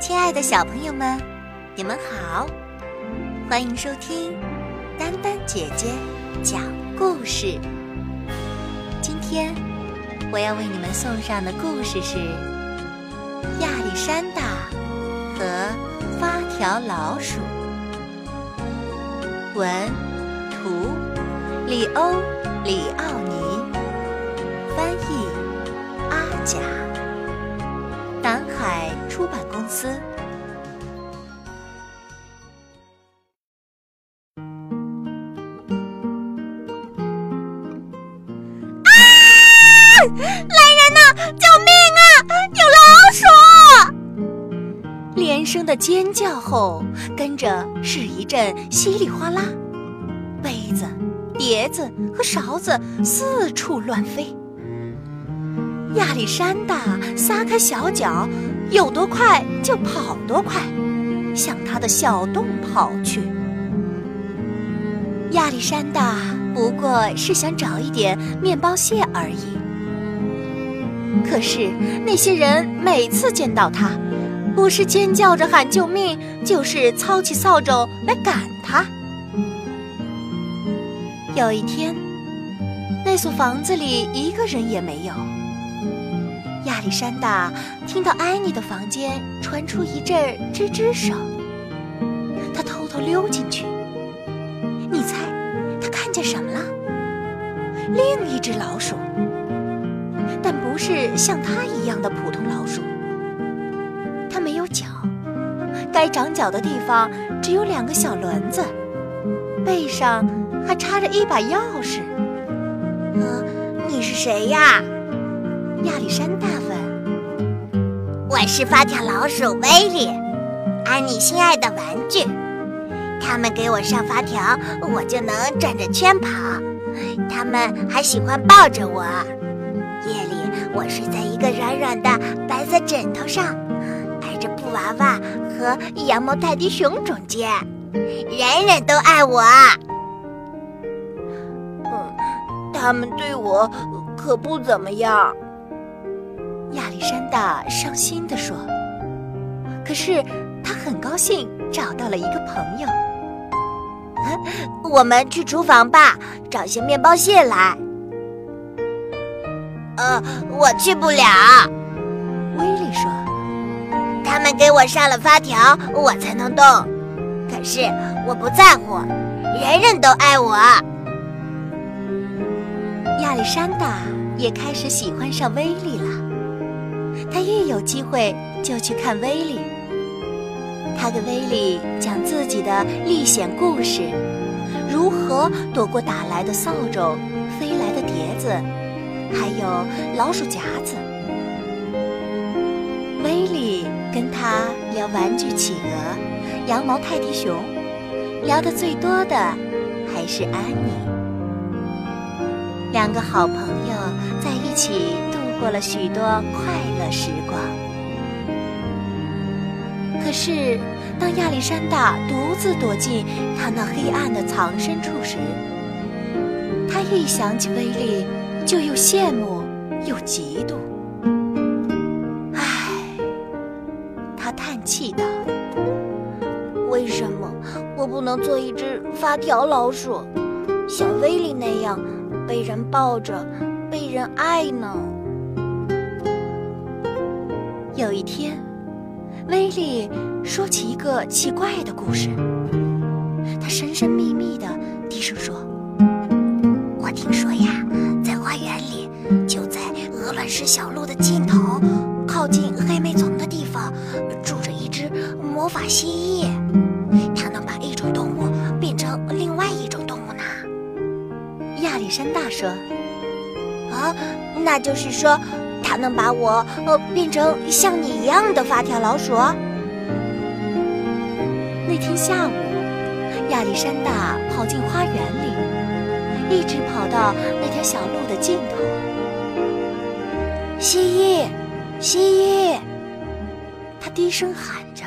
亲爱的小朋友们，你们好，欢迎收听丹丹姐姐讲故事。今天我要为你们送上的故事是《亚历山大和发条老鼠》，文图里欧里奥尼，翻译阿甲。南海出版公司。啊！来人呐！救命啊！有老鼠！连声的尖叫后，跟着是一阵稀里哗啦，杯子、碟子和勺子四处乱飞。亚历山大撒开小脚，有多快就跑多快，向他的小洞跑去。亚历山大不过是想找一点面包屑而已。可是那些人每次见到他，不是尖叫着喊救命，就是操起扫帚来赶他。有一天，那所房子里一个人也没有。亚历山大听到安妮的房间传出一阵吱吱声，他偷偷溜进去。你猜他看见什么了？另一只老鼠，但不是像他一样的普通老鼠。它没有脚，该长脚的地方只有两个小轮子，背上还插着一把钥匙。呃，你是谁呀？亚历山大问：“我是发条老鼠威利，安妮心爱的玩具。他们给我上发条，我就能转着圈跑。他们还喜欢抱着我。夜里，我睡在一个软软的白色枕头上，挨着布娃娃和羊毛泰迪熊中间，人人都爱我。嗯，他们对我可不怎么样。”亚历山大伤心地说：“可是他很高兴找到了一个朋友。我们去厨房吧，找些面包屑来。”“呃，我去不了。”威利说，“他们给我上了发条，我才能动。可是我不在乎，人人都爱我。”亚历山大也开始喜欢上威利了。他一有机会就去看威利，他给威利讲自己的历险故事，如何躲过打来的扫帚、飞来的碟子，还有老鼠夹子。威利跟他聊玩具企鹅、羊毛泰迪熊，聊得最多的还是安妮。两个好朋友在一起。过了许多快乐时光，可是当亚历山大独自躲进他那黑暗的藏身处时，他一想起威利，就又羡慕又嫉妒。唉，他叹气道：“为什么我不能做一只发条老鼠，像威利那样被人抱着，被人爱呢？”有一天，威利说起一个奇怪的故事。他神神秘秘的低声说：“我听说呀，在花园里，就在鹅卵石小路的尽头，靠近黑莓丛的地方，住着一只魔法蜥蜴。它能把一种动物变成另外一种动物呢。”亚历山大说：“啊，那就是说。”它能把我呃变成像你一样的发条老鼠。那天下午，亚历山大跑进花园里，一直跑到那条小路的尽头。蜥蜴，蜥蜴，他低声喊着。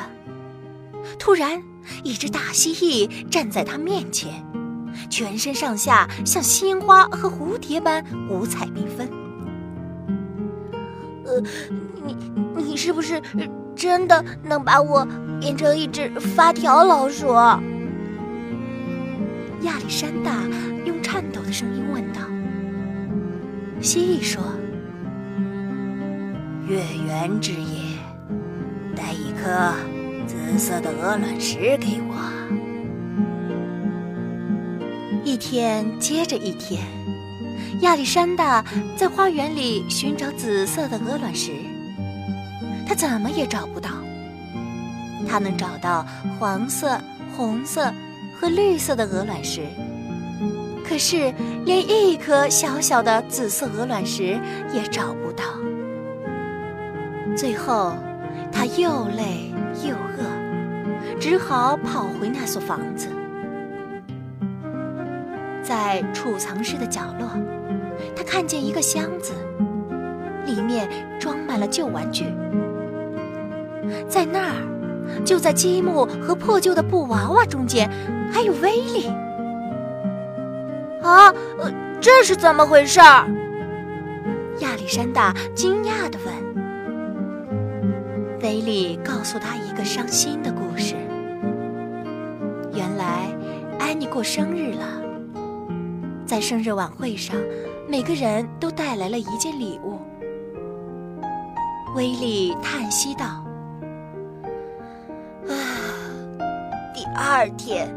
突然，一只大蜥蜴站在他面前，全身上下像鲜花和蝴蝶般五彩缤纷。你你是不是真的能把我变成一只发条老鼠？亚历山大用颤抖的声音问道。蜥蜴说：“月圆之夜，带一颗紫色的鹅卵石给我。”一天接着一天，亚历山大在花园里寻找紫色的鹅卵石，他怎么也找不到。他能找到黄色、红色和绿色的鹅卵石。可是，连一颗小小的紫色鹅卵石也找不到。最后，他又累又饿，只好跑回那所房子。在储藏室的角落，他看见一个箱子，里面装满了旧玩具。在那儿，就在积木和破旧的布娃娃中间，还有威力。啊，这是怎么回事？亚历山大惊讶地问。威利告诉他一个伤心的故事。原来，安妮过生日了，在生日晚会上，每个人都带来了一件礼物。威利叹息道：“啊，第二天，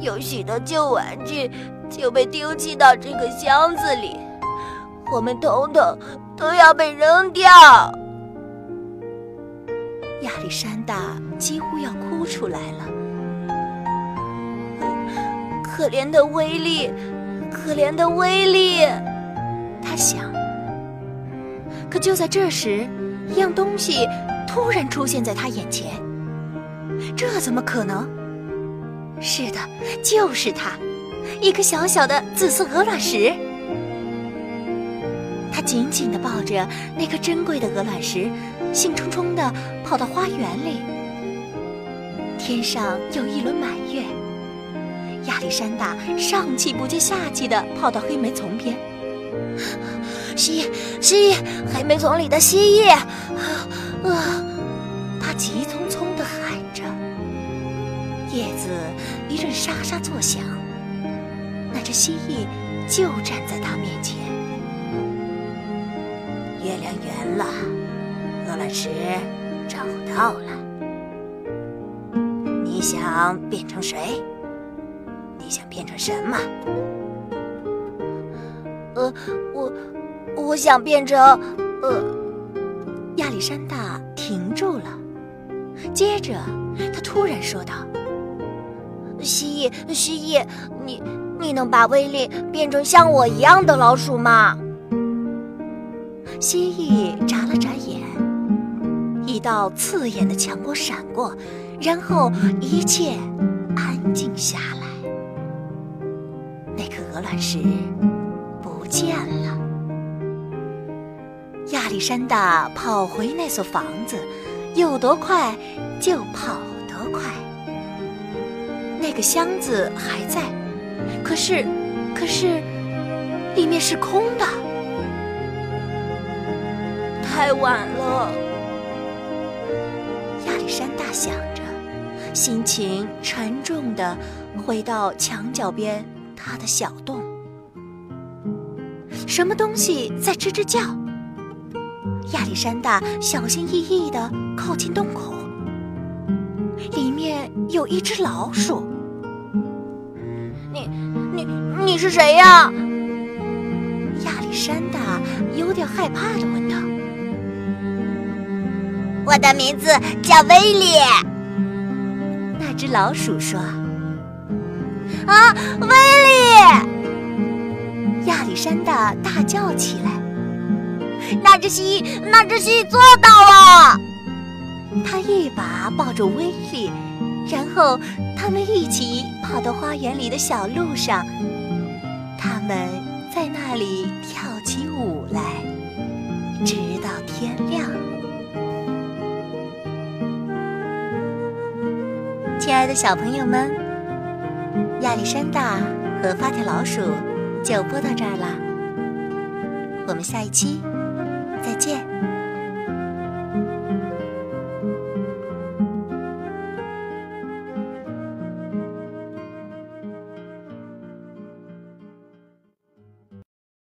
有许多旧玩具。”就被丢弃到这个箱子里，我们统统都要被扔掉。亚历山大几乎要哭出来了。可怜的威利，可怜的威利，他想。可就在这时，一样东西突然出现在他眼前。这怎么可能？是的，就是它。一颗小小的紫色鹅卵石，他紧紧地抱着那颗珍贵的鹅卵石，兴冲冲地跑到花园里。天上有一轮满月，亚历山大上气不接下气地跑到黑莓丛边。蜥蜴，蜥蜴，黑莓丛里的蜥蜴！啊，他急匆匆地喊着，叶子一阵沙沙作响。那只蜥蜴就站在他面前。月亮圆了，鹅卵石找到了。你想变成谁？你想变成什么？呃，我我想变成……呃，亚历山大停住了，接着他突然说道：“蜥蜴，蜥蜴，你……”你能把威力变成像我一样的老鼠吗？蜥蜴眨了眨眼，一道刺眼的强光闪过，然后一切安静下来。那颗鹅卵石见了。亚历山大跑回那所房子，有多快就跑多快。那个箱子还在。可是，可是，里面是空的。太晚了，亚历山大想着，心情沉重的回到墙角边他的小洞。什么东西在吱吱叫？亚历山大小心翼翼的靠近洞口，里面有一只老鼠。你你、你是谁呀？亚历山大有点害怕的问道。“我的名字叫威利。”那只老鼠说。“啊，威利！”亚历山大大叫起来。“那只蜥蜴，那只蜥蜴做到了！”他一把抱住威利，然后他们一起跑到花园里的小路上。他们在那里跳起舞来，直到天亮。亲爱的小朋友们，亚历山大和发条老鼠就播到这儿了。我们下一期再见。